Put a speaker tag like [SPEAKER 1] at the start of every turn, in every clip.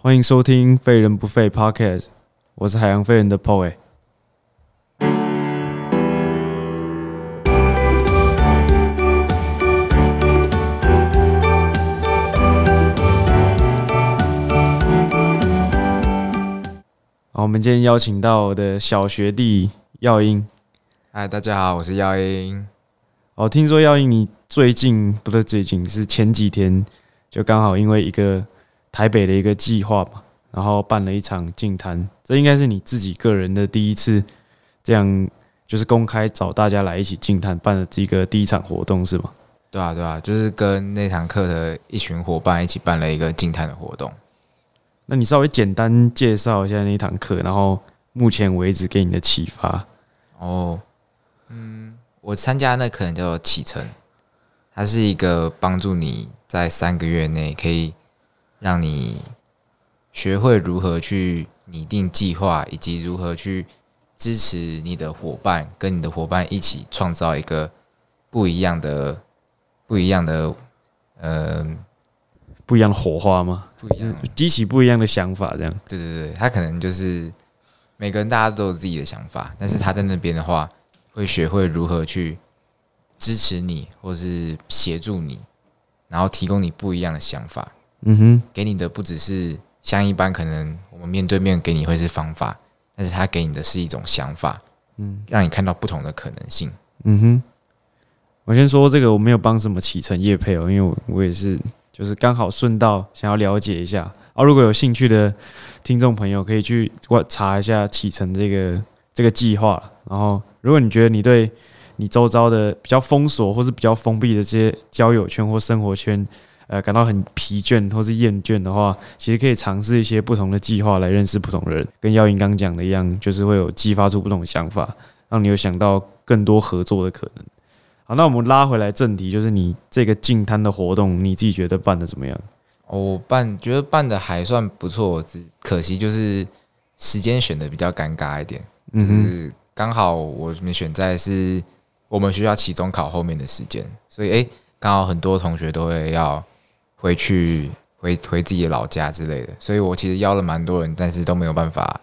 [SPEAKER 1] 欢迎收听《废人不废》Podcast，我是海洋废人的 Poe。好，我们今天邀请到我的小学弟耀英。
[SPEAKER 2] 嗨，大家好，我是耀英。
[SPEAKER 1] 哦，听说耀英你最近不是最近，是前几天就刚好因为一个台北的一个计划嘛，然后办了一场静谈。这应该是你自己个人的第一次这样，就是公开找大家来一起静谈办的这个第一场活动是吗？
[SPEAKER 2] 对啊，对啊，就是跟那堂课的一群伙伴一起办了一个静谈的活动。
[SPEAKER 1] 那你稍微简单介绍一下那一堂课，然后目前为止给你的启发。
[SPEAKER 2] 哦，嗯，我参加那可能叫做启程，它是一个帮助你在三个月内可以让你学会如何去拟定计划，以及如何去支持你的伙伴，跟你的伙伴一起创造一个不一样的、不一样的，呃，
[SPEAKER 1] 不一样的火花吗？
[SPEAKER 2] 不一样。
[SPEAKER 1] 激起不一样的想法，这样。
[SPEAKER 2] 对对对，他可能就是每个人大家都有自己的想法，但是他在那边的话，会学会如何去支持你，或是协助你，然后提供你不一样的想法，
[SPEAKER 1] 嗯哼，
[SPEAKER 2] 给你的不只是像一般可能我们面对面给你会是方法，但是他给你的是一种想法，
[SPEAKER 1] 嗯
[SPEAKER 2] 让你看到不同的可能性。
[SPEAKER 1] 嗯哼。我先说这个，我没有帮什么启程业配哦，因为我我也是就是刚好顺道想要了解一下啊。如果有兴趣的听众朋友，可以去观查一下启程这个这个计划。然后，如果你觉得你对你周遭的比较封锁或是比较封闭的这些交友圈或生活圈，呃，感到很疲倦或是厌倦的话，其实可以尝试一些不同的计划来认识不同的人。跟耀英刚讲的一样，就是会有激发出不同的想法，让你有想到更多合作的可能。好，那我们拉回来正题，就是你这个净摊的活动，你自己觉得办的怎么样？
[SPEAKER 2] 哦我办觉得办的还算不错，只可惜就是时间选的比较尴尬一点。就是刚好我们选在是我们学校期中考后面的时间，所以诶，刚好很多同学都会要回去回回自己的老家之类的，所以我其实邀了蛮多人，但是都没有办法，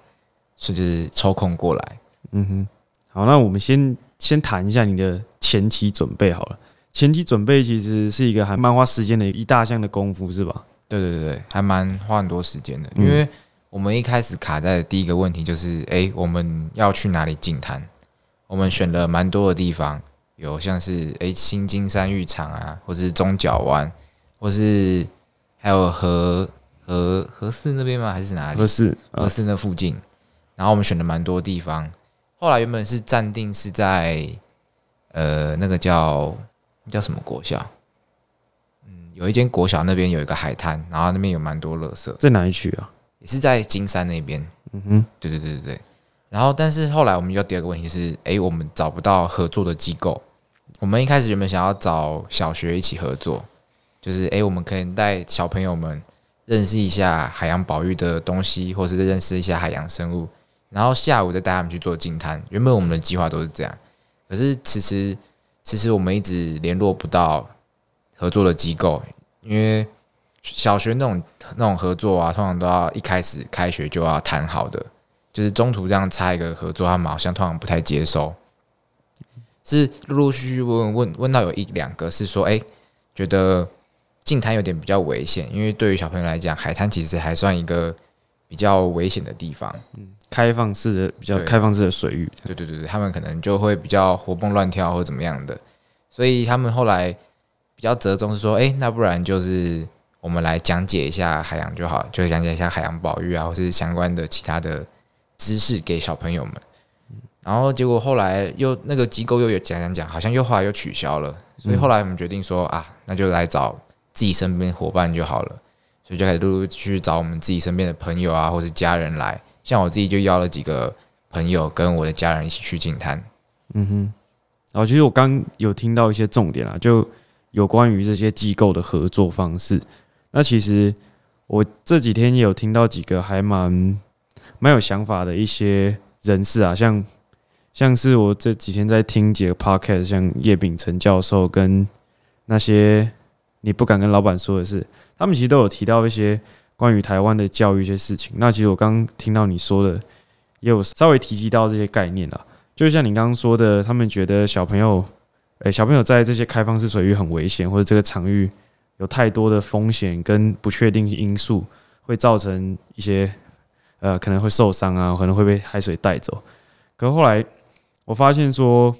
[SPEAKER 2] 是就是抽空过来。
[SPEAKER 1] 嗯哼。好，那我们先先谈一下你的前期准备好了。前期准备其实是一个还蛮花时间的一大项的功夫，是吧？
[SPEAKER 2] 对对对对，还蛮花很多时间的，
[SPEAKER 1] 嗯
[SPEAKER 2] 因为我们一开始卡在的第一个问题就是，诶，我们要去哪里进滩？我们选了蛮多的地方，有像是诶新金山浴场啊，或者是中角湾，或是还有和和和四那边吗？还是哪里
[SPEAKER 1] 合？适啊，
[SPEAKER 2] 和四那附近。然后我们选了蛮多地方，后来原本是暂定是在呃那个叫叫什么国小，嗯，有一间国小那边有一个海滩，然后那边有蛮多垃圾，
[SPEAKER 1] 在哪里取啊？
[SPEAKER 2] 也是在金山那边。
[SPEAKER 1] 嗯哼，
[SPEAKER 2] 对对对对对。然后，但是后来我们遇到第二个问题就是，诶，我们找不到合作的机构。我们一开始原本想要找小学一起合作，就是诶，我们可以带小朋友们认识一下海洋保育的东西，或是认识一下海洋生物，然后下午再带他们去做净滩。原本我们的计划都是这样，可是其实其实我们一直联络不到合作的机构，因为小学那种那种合作啊，通常都要一开始开学就要谈好的，就是中途这样插一个合作，他们好像通常不太接受。是陆陆续续问问问到有一两个是说，哎、觉得净滩有点比较危险，因为对于小朋友来讲，海滩其实还算一个比较危险的地方。
[SPEAKER 1] 嗯开放式的比较开放式的水域，
[SPEAKER 2] 对对对对，他们可能就会比较活蹦乱跳或怎么样的，所以他们后来比较折中是说，哎、那不然就是我们来讲解一下海洋就好，就讲解一下海洋保育啊，或是相关的其他的知识给小朋友们。然后结果后来又那个机构又有讲讲讲，好像又后来又取消了，所以后来我们决定说啊，那就来找自己身边伙伴就好了，所以就开始陆陆续续找我们自己身边的朋友啊，或是家人来。像我自己就邀了几个朋友跟我的家人一起去净滩。
[SPEAKER 1] 嗯哼。然后其实我刚有听到一些重点啊，就有关于这些机构的合作方式。那其实我这几天也有听到几个还蛮蛮有想法的一些人士啊，像像是我这几天在听几个 podcast，像叶秉成教授跟那些你不敢跟老板说的事，他们其实都有提到一些关于台湾的教育一些事情。那其实我刚听到你说的，也有稍微提及到这些概念了。就像你刚刚说的，他们觉得小朋友，诶、小朋友在这些开放式水域很危险，或者这个场域有太多的风险跟不确定因素，会造成一些呃可能会受伤啊，可能会被海水带走。可后来我发现说，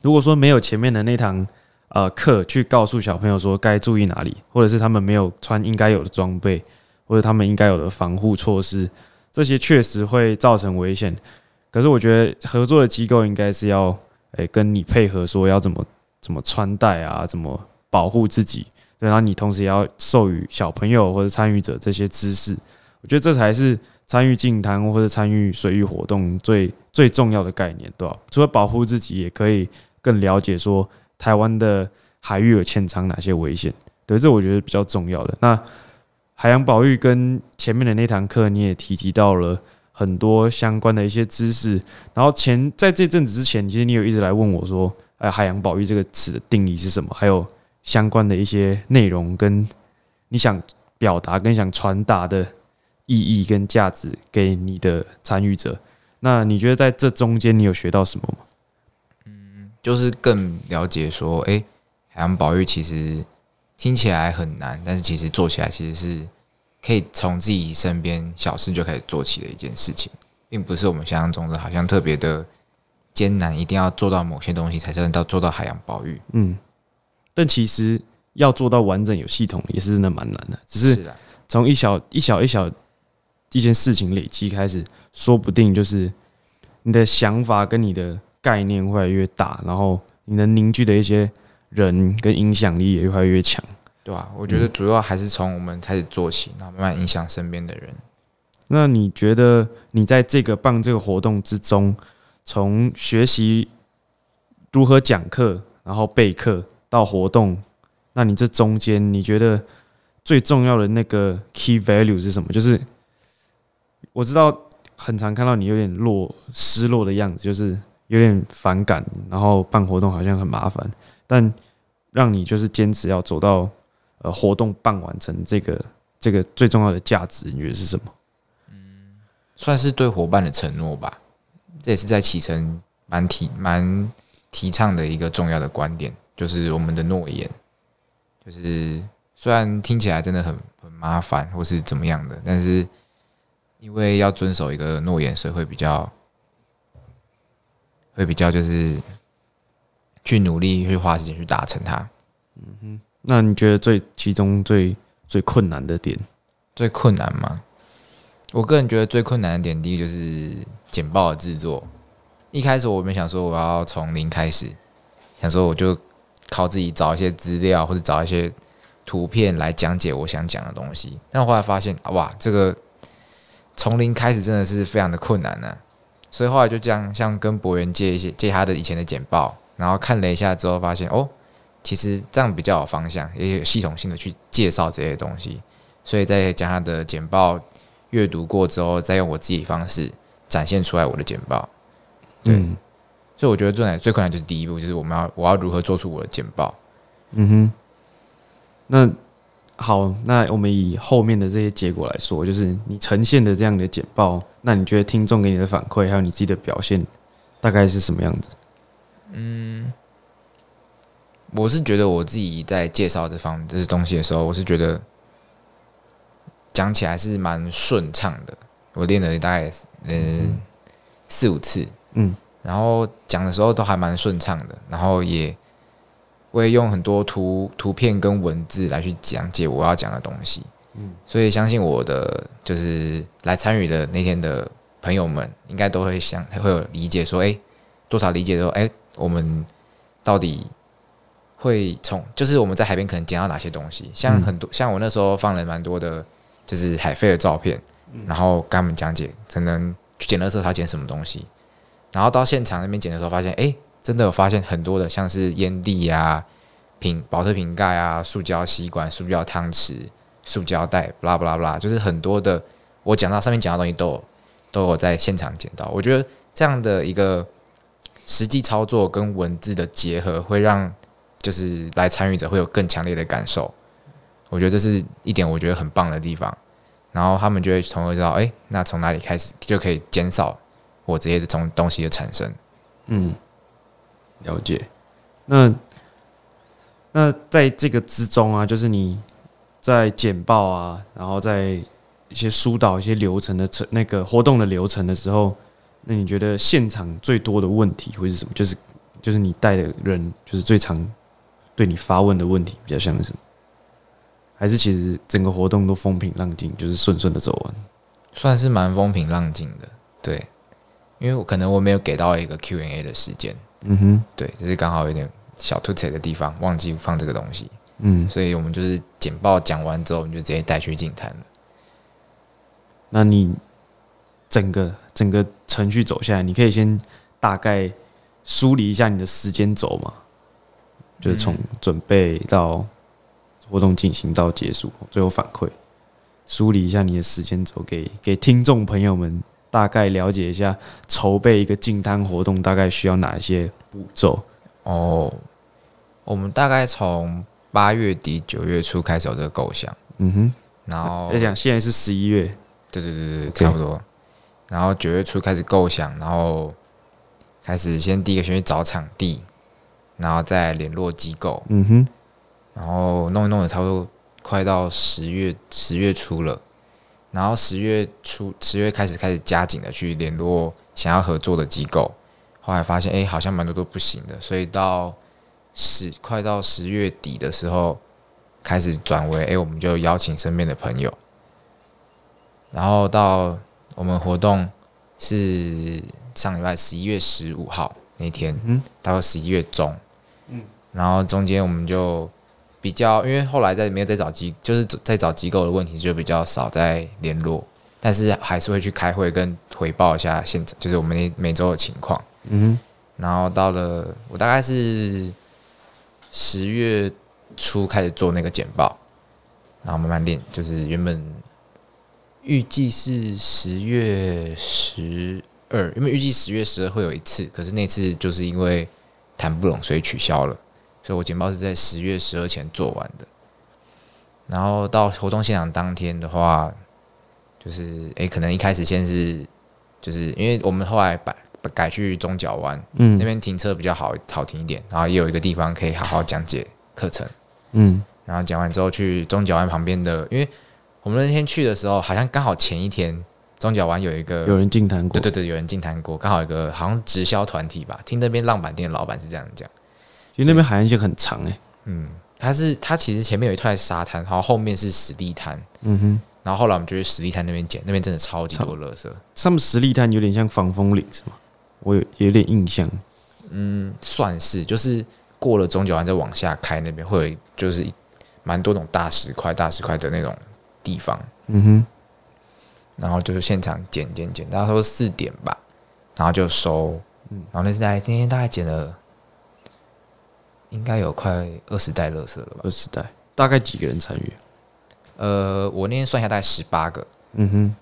[SPEAKER 1] 如果说没有前面的那堂呃课去告诉小朋友说该注意哪里，或者是他们没有穿应该有的装备，或者他们应该有的防护措施，这些确实会造成危险。可是我觉得合作的机构应该是要诶、跟你配合，说要怎么怎么穿戴啊，怎么保护自己，对，然后你同时也要授予小朋友或者参与者这些知识。我觉得这才是参与净滩或者参与水域活动最最重要的概念，对吧？除了保护自己，也可以更了解说台湾的海域有潜藏哪些危险。对，这我觉得比较重要的。那海洋保育跟前面的那堂课，你也提及到了很多相关的一些知识。然后前在这阵子之前，其实你有一直来问我说，哎，海洋保育这个词的定义是什么？还有相关的一些内容跟你想表达跟想传达的意义跟价值给你的参与者。那你觉得在这中间你有学到什么吗？
[SPEAKER 2] 就是更了解说，诶，海洋保育其实听起来很难，但是其实做起来其实是可以从自己身边小事就开始做起的一件事情，并不是我们想象中的好像特别的艰难，一定要做到某些东西才算到做到海洋保育。
[SPEAKER 1] 嗯，但其实要做到完整有系统，也是真的蛮难的。只是
[SPEAKER 2] 啊，
[SPEAKER 1] 从一小一小一小一件事情累积开始，说不定就是你的想法跟你的概念会越来越大，然后你能凝聚的一些人跟影响力也越来越强。
[SPEAKER 2] 对吧、我觉得主要还是从我们开始做起，然后慢慢影响身边的人。
[SPEAKER 1] 那你觉得你在这个办这个活动之中，从学习如何讲课，然后备课到活动，那你这中间你觉得最重要的那个 key value 是什么？就是我知道很常看到你有点落失落的样子，就是有点反感，然后办活动好像很麻烦，但让你就是坚持要走到呃活动办完成这个这个最重要的价值，你觉得是什么？
[SPEAKER 2] 嗯算是对伙伴的承诺吧。这也是在启程蛮提蛮提倡的一个重要的观点，就是我们的诺言。就是虽然听起来真的很很麻烦，或是怎么样的，但是因为要遵守一个诺言，所以会比较会比较就是去努力去花时间去达成它。
[SPEAKER 1] 嗯哼那你觉得最其中最最困难的点？
[SPEAKER 2] 最困难吗？我个人觉得最困难的点，第一个就是简报的制作。一开始我没想说我要从零开始，想说我就靠自己找一些资料或者找一些图片来讲解我想讲的东西。但后来发现，哇，这个从零开始真的是非常的困难呢、所以后来就这样，像跟博源借一些借他的以前的简报，然后看了一下之后，发现哦，其实这样比较有方向，也有系统性的去介绍这些东西。所以再将他的简报阅读过之后，再用我自己方式展现出来我的简报。对
[SPEAKER 1] 嗯
[SPEAKER 2] 所以我觉得最难最困难就是第一步，就是我们要我要如何做出我的简报。
[SPEAKER 1] 嗯哼。那好，那我们以后面的这些结果来说，就是你呈现的这样的简报，那你觉得听众给你的反馈，还有你自己的表现，大概是什么样子？
[SPEAKER 2] 嗯我是觉得我自己在介绍这方面这些东西的时候，我是觉得讲起来是蛮顺畅的。我练了大概嗯四五次，
[SPEAKER 1] 嗯，
[SPEAKER 2] 然后讲的时候都还蛮顺畅的，然后也我也用很多图图片跟文字来去讲解我要讲的东西。嗯，所以相信我的就是来参与的那天的朋友们，应该都会想会有理解说，哎、多少理解说，哎、我们到底会从就是我们在海边可能捡到哪些东西，像很多、像我那时候放了蛮多的，就是海飞的照片，然后跟他们讲解，可能去捡的时候他捡什么东西，然后到现场那边捡的时候，发现哎、诶真的有发现很多的像是烟蒂啊、瓶保特瓶盖啊、塑胶吸管、塑胶汤匙、塑胶袋，不拉不拉不拉，就是很多的我讲到上面讲的东西都有都有在现场捡到。我觉得这样的一个实际操作跟文字的结合，会让就是来参与者会有更强烈的感受。我觉得这是一点我觉得很棒的地方。然后他们就会从而知道，哎、那从哪里开始就可以减少我这些的东东西的产生。
[SPEAKER 1] 嗯，了解。那那在这个之中啊，就是你在简报啊，然后在一些疏导一些流程的程那个活动的流程的时候，那你觉得现场最多的问题会是什么？就是就是你带的人，就是最常对你发问的问题比较像是什么？还是其实整个活动都风平浪静，就是顺顺的走完？
[SPEAKER 2] 算是蛮风平浪静的，对，因为我可能我没有给到一个 Q&A 的时间，
[SPEAKER 1] 嗯哼，
[SPEAKER 2] 对，就是刚好有点小突扯的地方，忘记放这个东西，
[SPEAKER 1] 嗯，
[SPEAKER 2] 所以我们就是简报讲完之后，我们就直接带去进摊了。
[SPEAKER 1] 那你整个整个程序走下来，你可以先大概梳理一下你的时间轴嘛，就是从准备到活动进行到结束，最后反馈，梳理一下你的时间轴，给给听众朋友们大概了解一下筹备一个进摊活动大概需要哪一些步骤。
[SPEAKER 2] 哦，我们大概从八月底九月初开始有这个构想，
[SPEAKER 1] 嗯哼，
[SPEAKER 2] 然后
[SPEAKER 1] 来讲现在是十一月，
[SPEAKER 2] 对对对对差不多。然后九月初开始构想，然后开始先第一个先去找场地，然后再联络机构，
[SPEAKER 1] 嗯哼，
[SPEAKER 2] 然后弄一弄也差不多快到十月十月初了。然后十月初十月开始开始加紧的去联络想要合作的机构，后来发现哎好像蛮多都不行的，所以到十快到十月底的时候，开始转为哎我们就邀请身边的朋友，然后到我们活动是上礼拜十一月十五号那天，
[SPEAKER 1] 嗯
[SPEAKER 2] 到十一月中，嗯。然后中间我们就比较，因为后来在没有再找机，就是在找机构的问题就比较少在联络，但是还是会去开会跟回报一下现在，就是我们那每周的情况。
[SPEAKER 1] 嗯
[SPEAKER 2] 然后到了我大概是十月初开始做那个简报，然后慢慢练，就是原本预计是十月十二，因为预计十月十二会有一次，可是那次就是因为谈不拢，所以取消了，所以我简报是在十月十二前做完的。然后到活动现场当天的话，就是诶，可能一开始先是，就是因为我们后来把改去中角湾，
[SPEAKER 1] 嗯。
[SPEAKER 2] 那边停车比较好好停一点，然后也有一个地方可以好好讲解课程。
[SPEAKER 1] 嗯。
[SPEAKER 2] 然后讲完之后去中角湾旁边的，因为我们那天去的时候，好像刚好前一天中角湾有一个
[SPEAKER 1] 有人进谈过，
[SPEAKER 2] 对对对，有人进谈过，刚好有一个好像直销团体吧，听那边浪板店的老板是这样讲，
[SPEAKER 1] 其实那边海岸线很长哎、
[SPEAKER 2] 嗯，它是它其实前面有一块沙滩，然后后面是实地滩，
[SPEAKER 1] 嗯哼。
[SPEAKER 2] 然后后来我们就去实地滩那边捡，那边真的超级多垃圾，
[SPEAKER 1] 他们实力滩有点像防风岭是吗？我有有点印象。
[SPEAKER 2] 嗯，算是就是过了中九湾再往下开那边会有就是蛮多种大石块、大石块的那种地方，
[SPEAKER 1] 嗯哼，
[SPEAKER 2] 然后就是现场捡捡捡，大概说四点吧，然后就收，嗯然后那次大概那天大概捡了，应该有快二十袋垃圾了吧？
[SPEAKER 1] 二十袋大概几个人参与？
[SPEAKER 2] 呃，我那天算下大概十八个，
[SPEAKER 1] 嗯哼。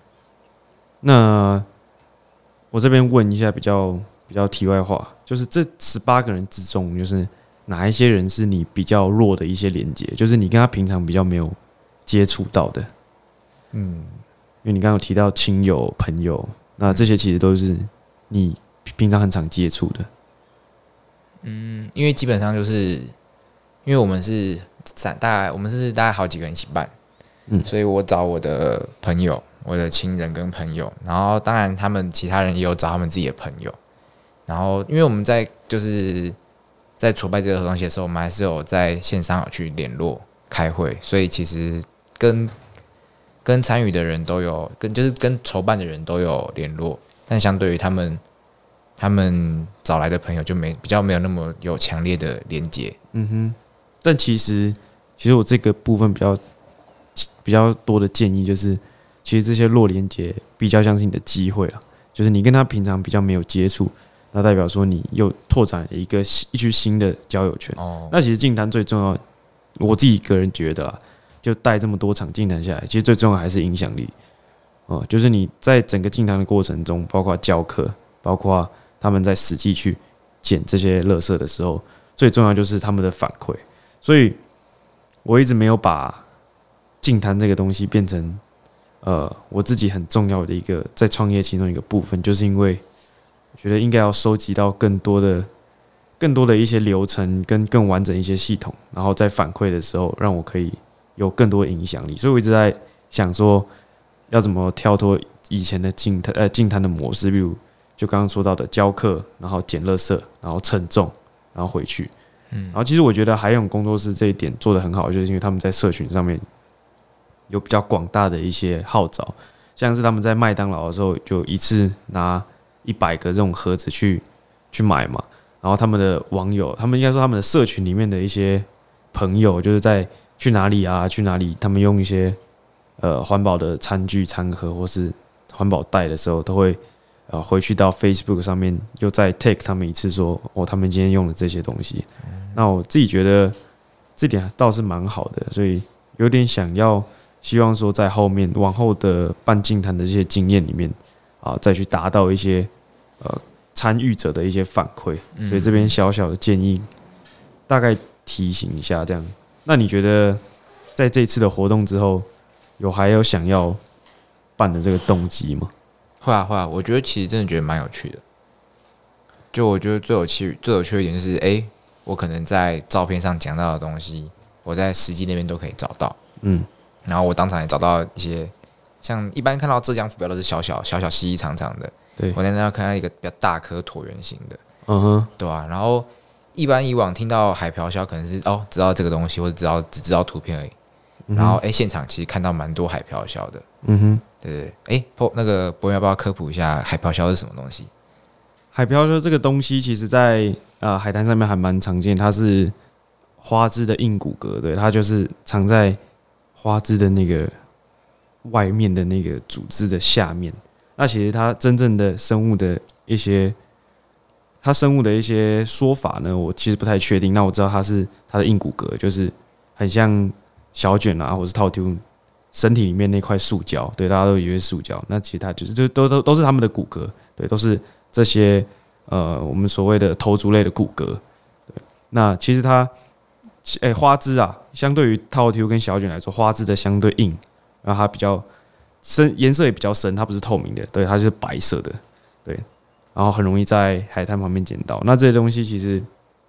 [SPEAKER 1] 那我这边问一下比较比较题外话，就是这十八个人之中，就是哪一些人是你比较弱的一些连接，就是你跟他平常比较没有接触到的？
[SPEAKER 2] 嗯，
[SPEAKER 1] 因为你刚刚有提到亲友、朋友，那这些其实都是你平常很常接触的。
[SPEAKER 2] 嗯因为基本上就是因为我们是三大概我们是大概好几个人一起办，
[SPEAKER 1] 嗯
[SPEAKER 2] 所以我找我的朋友、我的亲人跟朋友，然后当然他们其他人也有找他们自己的朋友，然后因为我们在就是在筹办这个东西的时候，我们还是有在线上有去联络开会，所以其实跟跟参与的人都有跟就是跟筹办的人都有联络，但相对于他们他们找来的朋友就没比较没有那么有强烈的连接。
[SPEAKER 1] 嗯哼，但其实其实我这个部分比较比较多的建议就是，其实这些弱连接比较像是你的机会了，就是你跟他平常比较没有接触，那代表说你又拓展了一个新一区新的交友圈。
[SPEAKER 2] 哦，
[SPEAKER 1] 那其实进谈最重要，我自己个人觉得啊，就带这么多场进谈下来，其实最重要还是影响力。哦、就是你在整个进谈的过程中，包括教课，包括他们在实际去捡这些垃圾的时候，最重要就是他们的反馈。所以我一直没有把进谈这个东西变成呃我自己很重要的一个在创业其中一个部分，就是因为我觉得应该要收集到更多的、更多的一些流程跟更完整一些系统，然后在反馈的时候让我可以有更多影响力。所以我一直在想说，要怎么跳脱以前的静态呃静态的模式，比如就刚刚说到的教课，然后捡垃圾，然后称重，然后回去。嗯，然后其实我觉得海勇工作室这一点做得很好，就是因为他们在社群上面有比较广大的一些号召，像是他们在麦当劳的时候，就一次拿一百个这种盒子去去买嘛。然后他们的网友，他们应该说他们的社群里面的一些朋友，就是在去哪里啊，去哪里，他们用一些呃环保的餐具、餐盒或是环保袋的时候，都会呃回去到 Facebook 上面又再 take 他们一次，说哦，他们今天用了这些东西。那我自己觉得这点倒是蛮好的，所以有点想要希望说在后面往后的办净坛的这些经验里面啊，再去达到一些呃参与者的一些反馈。所以这边小小的建议，大概提醒一下这样。那你觉得在这次的活动之后，有还有想要办的这个动机吗？
[SPEAKER 2] 会啊会啊，我觉得其实真的觉得蛮有趣的。就我觉得最有趣、最有趣的一点就是，哎。我可能在照片上讲到的东西，我在实际那边都可以找到。嗯，然后我当场也找到一些，像一般看到浙江浮标都是小小小小细细长长的，
[SPEAKER 1] 对
[SPEAKER 2] 我在那看到一个比较大颗椭圆形的，
[SPEAKER 1] 嗯哼，
[SPEAKER 2] 对啊。然后一般以往听到海漂销，可能是哦知道这个东西，或者知道只知道图片而已。然后哎，现场其实看到蛮多海漂销的，
[SPEAKER 1] 嗯哼，
[SPEAKER 2] 对对。哎，博那个博要不要科普一下海漂销是什么东西？
[SPEAKER 1] 海漂销这个东西，其实在啊，海滩上面还蛮常见，它是花枝的硬骨骼，对，它就是藏在花枝的那个外面的那个组织的下面。那其实它真正的生物的一些，它生物的一些说法呢，我其实不太确定。那我知道它是它的硬骨骼，就是很像小卷啊，或是套丢身体里面那块塑胶，对，大家都以为塑胶，那其他就是就都都都是他们的骨骼，对，都是这些。呃，我们所谓的头足类的骨骼，对，那其实它，诶，花枝啊，相对于套 Q 跟小卷来说，花枝的相对硬，然后它比较深，颜色也比较深，它不是透明的，对，它是白色的，对，然后很容易在海滩旁边捡到。那这些东西其实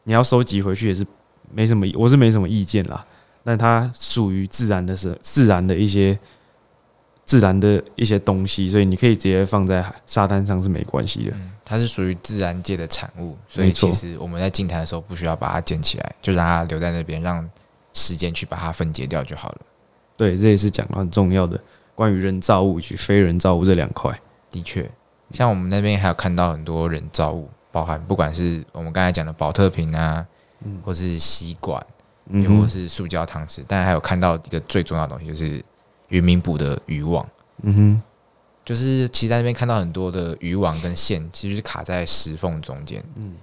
[SPEAKER 1] 你要收集回去也是没什么，我是没什么意见啦，但它属于自然的是自然的一些。自然的一些东西，所以你可以直接放在沙滩上是没关系的。
[SPEAKER 2] 它是属于自然界的产物，所以其实我们在净滩的时候不需要把它捡起来，就让它留在那边，让时间去把它分解掉就好了。
[SPEAKER 1] 对，这也是讲很重要的关于人造物与非人造物这两块。
[SPEAKER 2] 的确，像我们那边还有看到很多人造物，包含不管是我们刚才讲的保特瓶啊，或是吸管，又或是塑胶汤匙，但还有看到一个最重要的东西，就是。渔民捕的渔网，
[SPEAKER 1] 嗯哼，
[SPEAKER 2] 就是其实在那边看到很多的渔网跟线，其实是卡在石缝中间，嗯，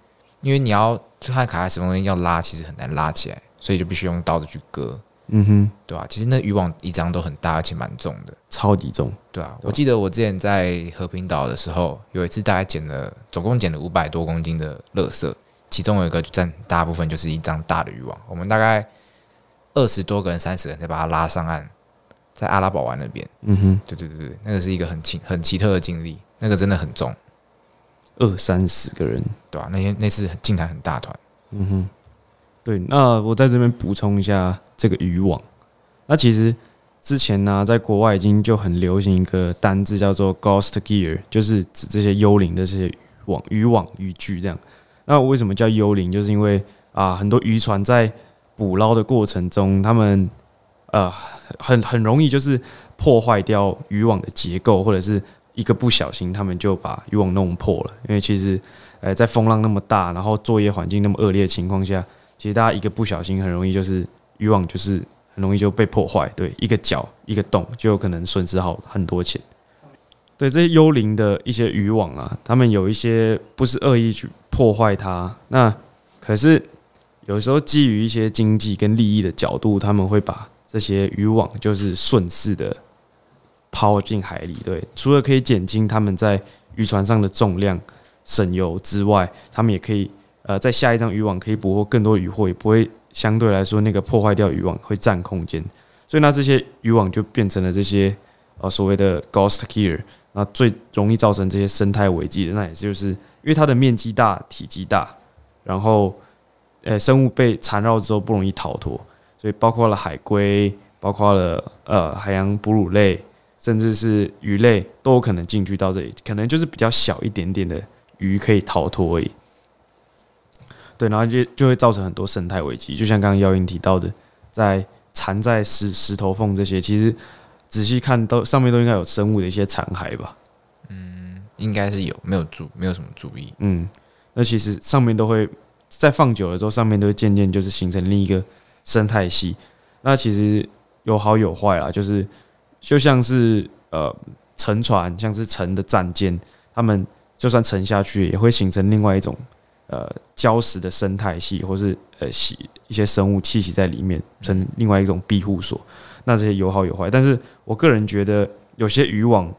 [SPEAKER 2] 因为你要它卡在石缝中间要拉，其实很难拉起来，所以就必须用刀子去割，
[SPEAKER 1] 嗯哼，
[SPEAKER 2] 对吧？其实那渔网一张都很大，而且蛮重的，
[SPEAKER 1] 超级重，
[SPEAKER 2] 对啊。我记得我之前在和平岛的时候，有一次大概捡了，总共捡了五百多公斤的垃圾，其中有一个占大部分就是一张大的渔网，我们大概二十多个人、三十人才把它拉上岸。在阿拉堡湾那边，
[SPEAKER 1] 嗯哼，
[SPEAKER 2] 对对对对，那个是一个很奇很奇特的经历，那个真的很重，
[SPEAKER 1] 二三十个人，
[SPEAKER 2] 对吧？那天那次进台很大团，
[SPEAKER 1] 嗯哼，对。那我在这边补充一下这个渔网，那其实之前呢，在国外已经就很流行一个单字叫做 ghost gear，就是指这些幽灵的这些网渔网渔具这样。那为什么叫幽灵？就是因为啊，很多渔船在捕捞的过程中，他们呃，很很容易就是破坏掉渔网的结构，或者是一个不小心，他们就把渔网弄破了。因为其实，呃，在风浪那么大，然后作业环境那么恶劣的情况下，其实大家一个不小心，很容易就是渔网就是很容易就被破坏。对，一个角一个洞就有可能损失好很多钱。对这些幽灵的一些渔网啊，他们有一些不是恶意去破坏它，那可是有时候基于一些经济跟利益的角度，他们会把这些渔网就是顺势的抛进海里，对，除了可以减轻他们在渔船上的重量、省油之外，他们也可以呃，在下一张渔网可以捕获更多渔获，也不会相对来说那个破坏掉渔网会占空间，所以那这些渔网就变成了这些呃所谓的 ghost gear，那最容易造成这些生态危机的，那也就是因为它的面积大、体积大，然后呃生物被缠绕之后不容易逃脱，所以包括了海龟，包括了呃海洋哺乳类，甚至是鱼类都有可能进去到这里，可能就是比较小一点点的鱼可以逃脱而已。对，然后就就会造成很多生态危机，就像刚刚耀英提到的，在缠在石石头缝这些，其实仔细看都上面都应该有生物的一些残骸吧。
[SPEAKER 2] 嗯应该是有，没有注没有什么注意。
[SPEAKER 1] 嗯，那其实上面都会在放久了之后，上面都会渐渐就是形成另一个生态系。那其实有好有坏啦，就是就像是呃沉船，像是沉的战舰，他们就算沉下去，也会形成另外一种呃礁石的生态系，或是呃系一些生物栖息在里面，成另外一种庇护所。那这些有好有坏，但是我个人觉得有些渔网。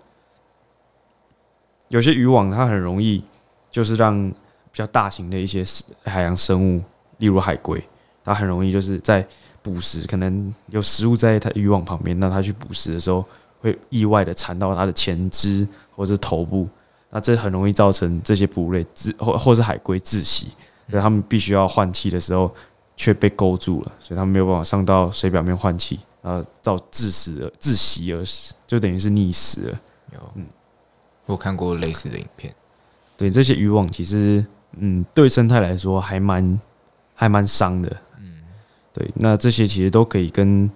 [SPEAKER 1] 有些渔网它很容易，就是让比较大型的一些海洋生物，例如海龟，它很容易就是在捕食，可能有食物在它渔网旁边，那它去捕食的时候，会意外的缠到它的前肢或者头部，那这很容易造成这些哺乳类窒或或是海龟窒息，所以它们必须要换气的时候却被勾住了，所以它们没有办法上到水表面换气，然后造致死而窒息而死，就等于是溺死了。
[SPEAKER 2] 有，嗯。我看过类似的影片，
[SPEAKER 1] 对这些渔网，其实嗯，对生态来说还蛮还蛮伤的，嗯，对，那这些其实都可以跟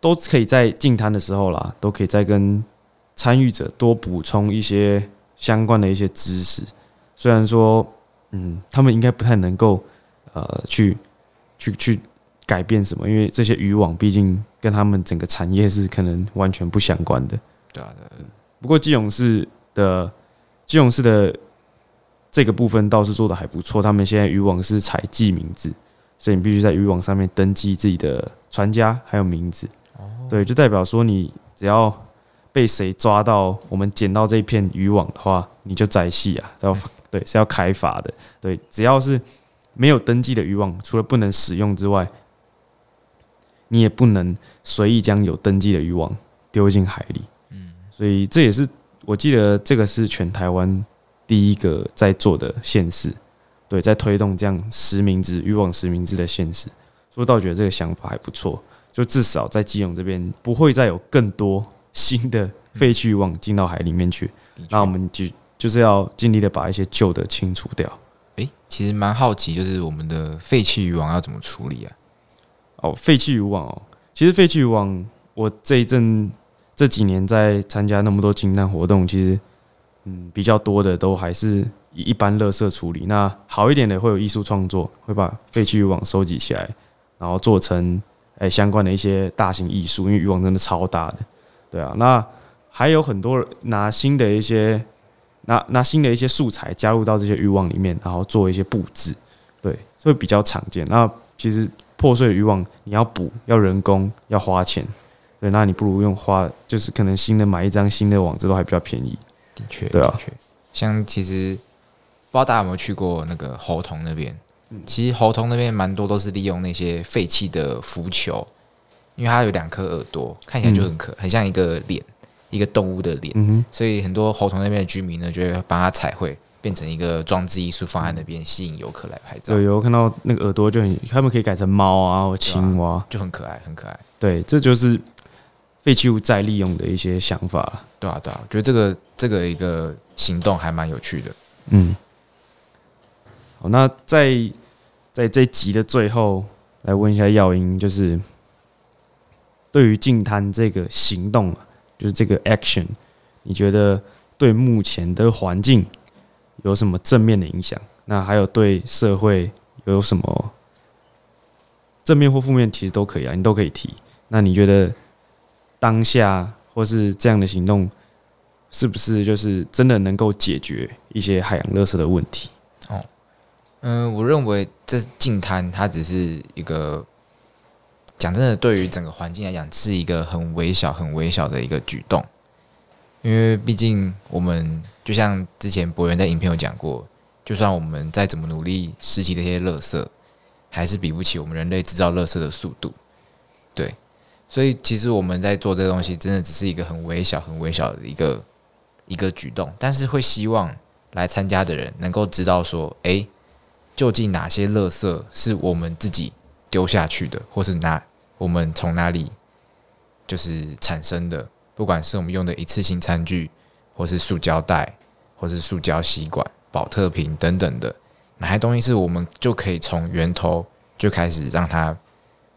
[SPEAKER 1] 都可以在进摊的时候啦，都可以再跟参与者多补充一些相关的一些知识。虽然说，嗯，他们应该不太能够呃去去去改变什么，因为这些渔网毕竟跟他们整个产业是可能完全不相关的。
[SPEAKER 2] 对啊，对。
[SPEAKER 1] 不过基隆市的基隆市的这个部分倒是做的还不错。他们现在渔网是采记名字，所以你必须在渔网上面登记自己的船家还有名字。哦，对，就代表说你只要被谁抓到我们捡到这一片渔网的话，你就宰戏啊！要 对是要开罚的。对，只要是没有登记的渔网，除了不能使用之外，你也不能随意将有登记的渔网丢进海里。嗯所以这也是我记得这个是全台湾第一个在做的县市，对，在推动这样实名制渔网实名制的现实。所以倒觉得这个想法还不错，就至少在基隆这边不会再有更多 新的废弃渔网进到海里面去。那我们就就是要尽力的把一些旧的清除掉。
[SPEAKER 2] 诶，其实蛮好奇，就是我们的废弃渔网要怎么处理啊？
[SPEAKER 1] 哦，废弃渔网哦，其实废弃渔网我这一阵。这几年在参加那么多清单活动，其实嗯比较多的都还是以一般垃圾处理。那好一点的会有艺术创作，会把废弃渔网收集起来，然后做成诶相关的一些大型艺术。因为渔网真的超大的，对啊。那还有很多拿新的一些拿拿新的一些素材加入到这些渔网里面，然后做一些布置，对，会比较常见。那其实破碎的渔网你要补，要人工，要花钱。对，那你不如用花，就是可能新的买一张新的网子都还比较便宜。
[SPEAKER 2] 的确，
[SPEAKER 1] 对啊。
[SPEAKER 2] 像其实不知道大家有没有去过那个猴童那边？其实猴童那边蛮多都是利用那些废弃的浮球，因为它有两颗耳朵，看起来就很可，很像一个脸，一个动物的脸。嗯所以很多猴童那边的居民呢，就会把它彩绘，变成一个装置艺术放在那边，吸引游客来拍照。
[SPEAKER 1] 对有看到那个耳朵就很，他们可以改成猫啊或青蛙，
[SPEAKER 2] 就很可爱，很可爱。
[SPEAKER 1] 对，这就是。废弃物再利用的一些想法，
[SPEAKER 2] 对啊，对啊，我觉得这个这个一个行动还蛮有趣的。
[SPEAKER 1] 嗯，那在在这集的最后，来问一下耀英，就是对于净滩这个行动，就是这个 action，你觉得对目前的环境有什么正面的影响？那还有对社会有什么正面或负面，其实都可以啊，你都可以提。那你觉得？当下或是这样的行动，是不是就是真的能够解决一些海洋垃圾的问题？
[SPEAKER 2] 嗯，我认为这净滩它只是一个讲真的，对于整个环境来讲是一个很微小、很微小的一个举动。因为毕竟我们就像之前博源在影片有讲过，就算我们再怎么努力拾起这些垃圾，还是比不起我们人类制造垃圾的速度。对。所以其实我们在做这东西，真的只是一个很微小、很微小的一个一个举动，但是会希望来参加的人能够知道说，诶，究竟哪些垃圾是我们自己丢下去的，或是哪我们从哪里就是产生的，不管是我们用的一次性餐具，或是塑胶袋，或是塑胶吸管、保特瓶等等的，哪些东西是我们就可以从源头就开始让它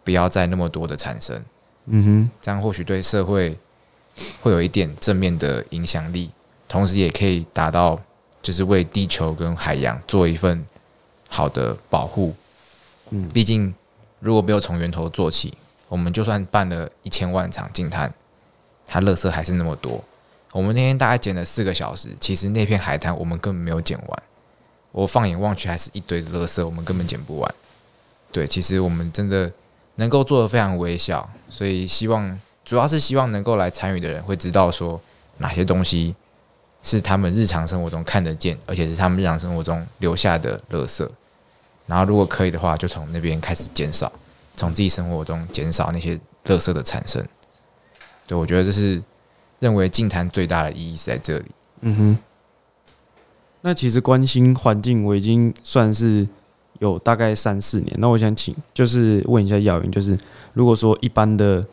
[SPEAKER 2] 不要再那么多的产生。
[SPEAKER 1] 嗯哼，
[SPEAKER 2] 这样或许对社会会有一点正面的影响力，同时也可以达到就是为地球跟海洋做一份好的保护。
[SPEAKER 1] 嗯
[SPEAKER 2] 毕竟如果没有从源头做起，我们就算办了一千万场净滩，它垃圾还是那么多。我们那天大概捡了四个小时，其实那片海滩我们根本没有捡完。我放眼望去，还是一堆的垃圾，我们根本捡不完。对，其实我们真的能够做的非常微小，所以希望主要是希望能够来参与的人会知道说哪些东西是他们日常生活中看得见，而且是他们日常生活中留下的垃圾。然后如果可以的话，就从那边开始减少，从自己生活中减少那些垃圾的产生。对我觉得这是认为净滩最大的意义是在这里。
[SPEAKER 1] 嗯哼。那其实关心环境，我已经算是有大概三四年。那我想请，就是问一下耀云，就是如果说一般的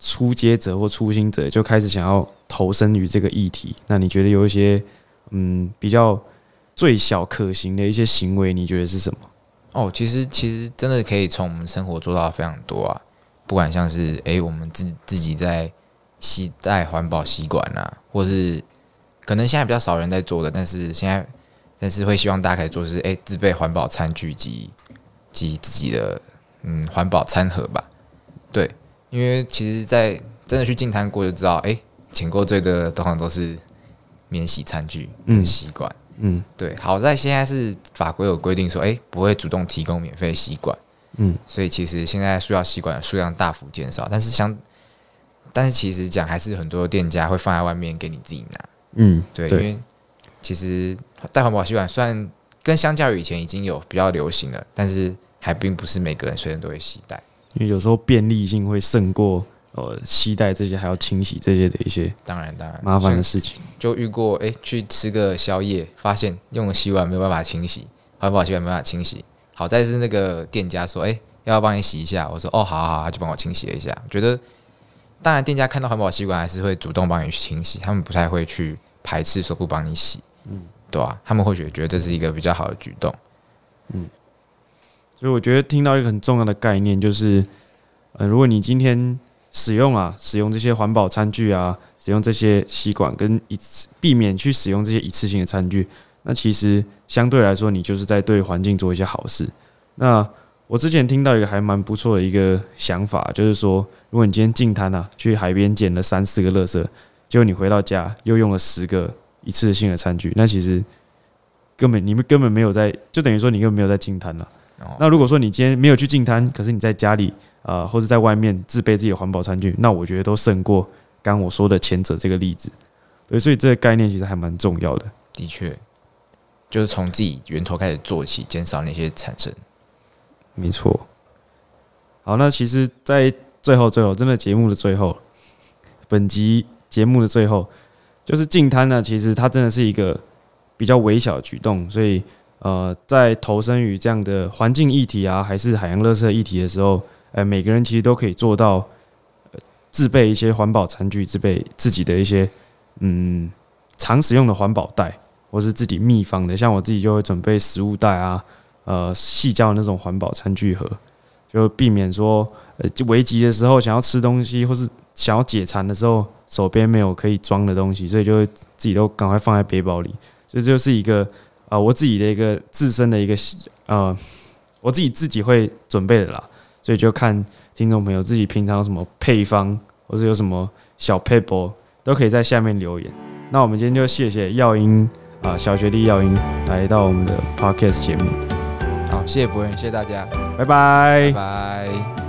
[SPEAKER 1] 初阶者或初心者就开始想要投身于这个议题，那你觉得有一些嗯比较最小可行的一些行为，你觉得是什么？
[SPEAKER 2] 哦，其实其实真的可以从我们生活做到非常多啊，不管像是诶、我们自自己在携带环保吸管啊，或是可能现在比较少人在做的，但是现在但是会希望大家可以做是诶、自备环保餐具及及自己的嗯环保餐盒吧。对，因为其实，在真的去进摊过就知道，诶、请过最多的通常都是免洗餐具跟
[SPEAKER 1] 嗯
[SPEAKER 2] 吸管。
[SPEAKER 1] 嗯
[SPEAKER 2] 对，好在现在是法规有规定说，诶，不会主动提供免费吸管，
[SPEAKER 1] 嗯。
[SPEAKER 2] 所以其实现在塑料吸管的数量大幅减少，但是相，但是其实讲还是很多店家会放在外面给你自己拿，
[SPEAKER 1] 嗯，
[SPEAKER 2] 对，因为其实带环保吸管虽然跟相较于以前已经有比较流行了，但是还并不是每个人随身都会携带，
[SPEAKER 1] 因为有时候便利性会胜过呃携带这些还要清洗这些的一些
[SPEAKER 2] 当然当然
[SPEAKER 1] 麻烦的事情。
[SPEAKER 2] 就遇过，诶，去吃个宵夜，发现用了洗碗没有办法清洗，环保洗碗没办法清洗。好在是那个店家说，哎，要不要帮你洗一下？我说，哦，好好就帮我清洗了一下。我觉得，当然店家看到环保吸管还是会主动帮你去清洗，他们不太会去排斥说不帮你洗，嗯，对啊，他们或许觉得这是一个比较好的举动。
[SPEAKER 1] 所以我觉得听到一个很重要的概念，就是，呃，如果你今天使用啊，使用这些环保餐具啊，使用这些吸管跟一次避免去使用这些一次性的餐具，那其实相对来说，你就是在对环境做一些好事。那我之前听到一个还蛮不错的一个想法，就是说，如果你今天进滩啊，去海边捡了三四个垃圾，结果你回到家又用了十个一次性的餐具，那其实根本你们根本没有在，就等于说你根本没有在进滩了。
[SPEAKER 2] 哦，
[SPEAKER 1] 那如果说你今天没有去进摊，可是你在家里啊、呃或者在外面自备自己的环保餐具，那我觉得都胜过刚刚我说的前者这个例子。对，所以这个概念其实还蛮重要的。
[SPEAKER 2] 的确，就是从自己源头开始做起，减少那些产生。
[SPEAKER 1] 没错。好，那其实，在最后最后，真的节目的最后，本集节目的最后，就是净滩呢，其实它真的是一个比较微小的举动，所以呃，在投身于这样的环境议题啊，还是海洋垃圾议题的时候，呃，每个人其实都可以做到，呃，自备一些环保餐具，自备自己的一些嗯常使用的环保袋，或是自己密封的，像我自己就会准备食物袋啊，呃，细胶的那种环保餐具盒，就避免说，呃，就危急的时候想要吃东西，或是想要解馋的时候，手边没有可以装的东西，所以就会自己都赶快放在背包里。所以这就是一个、呃我自己的一个自身的一个呃，我自己自己会准备的啦。所以就看听众朋友自己平常有什么配方，或者有什么小 paper，都可以在下面留言。那我们今天就谢谢耀英啊、小学弟耀英来到我们的 podcast 节目，
[SPEAKER 2] 好，谢谢博远，谢谢大家，
[SPEAKER 1] 拜拜
[SPEAKER 2] 拜拜。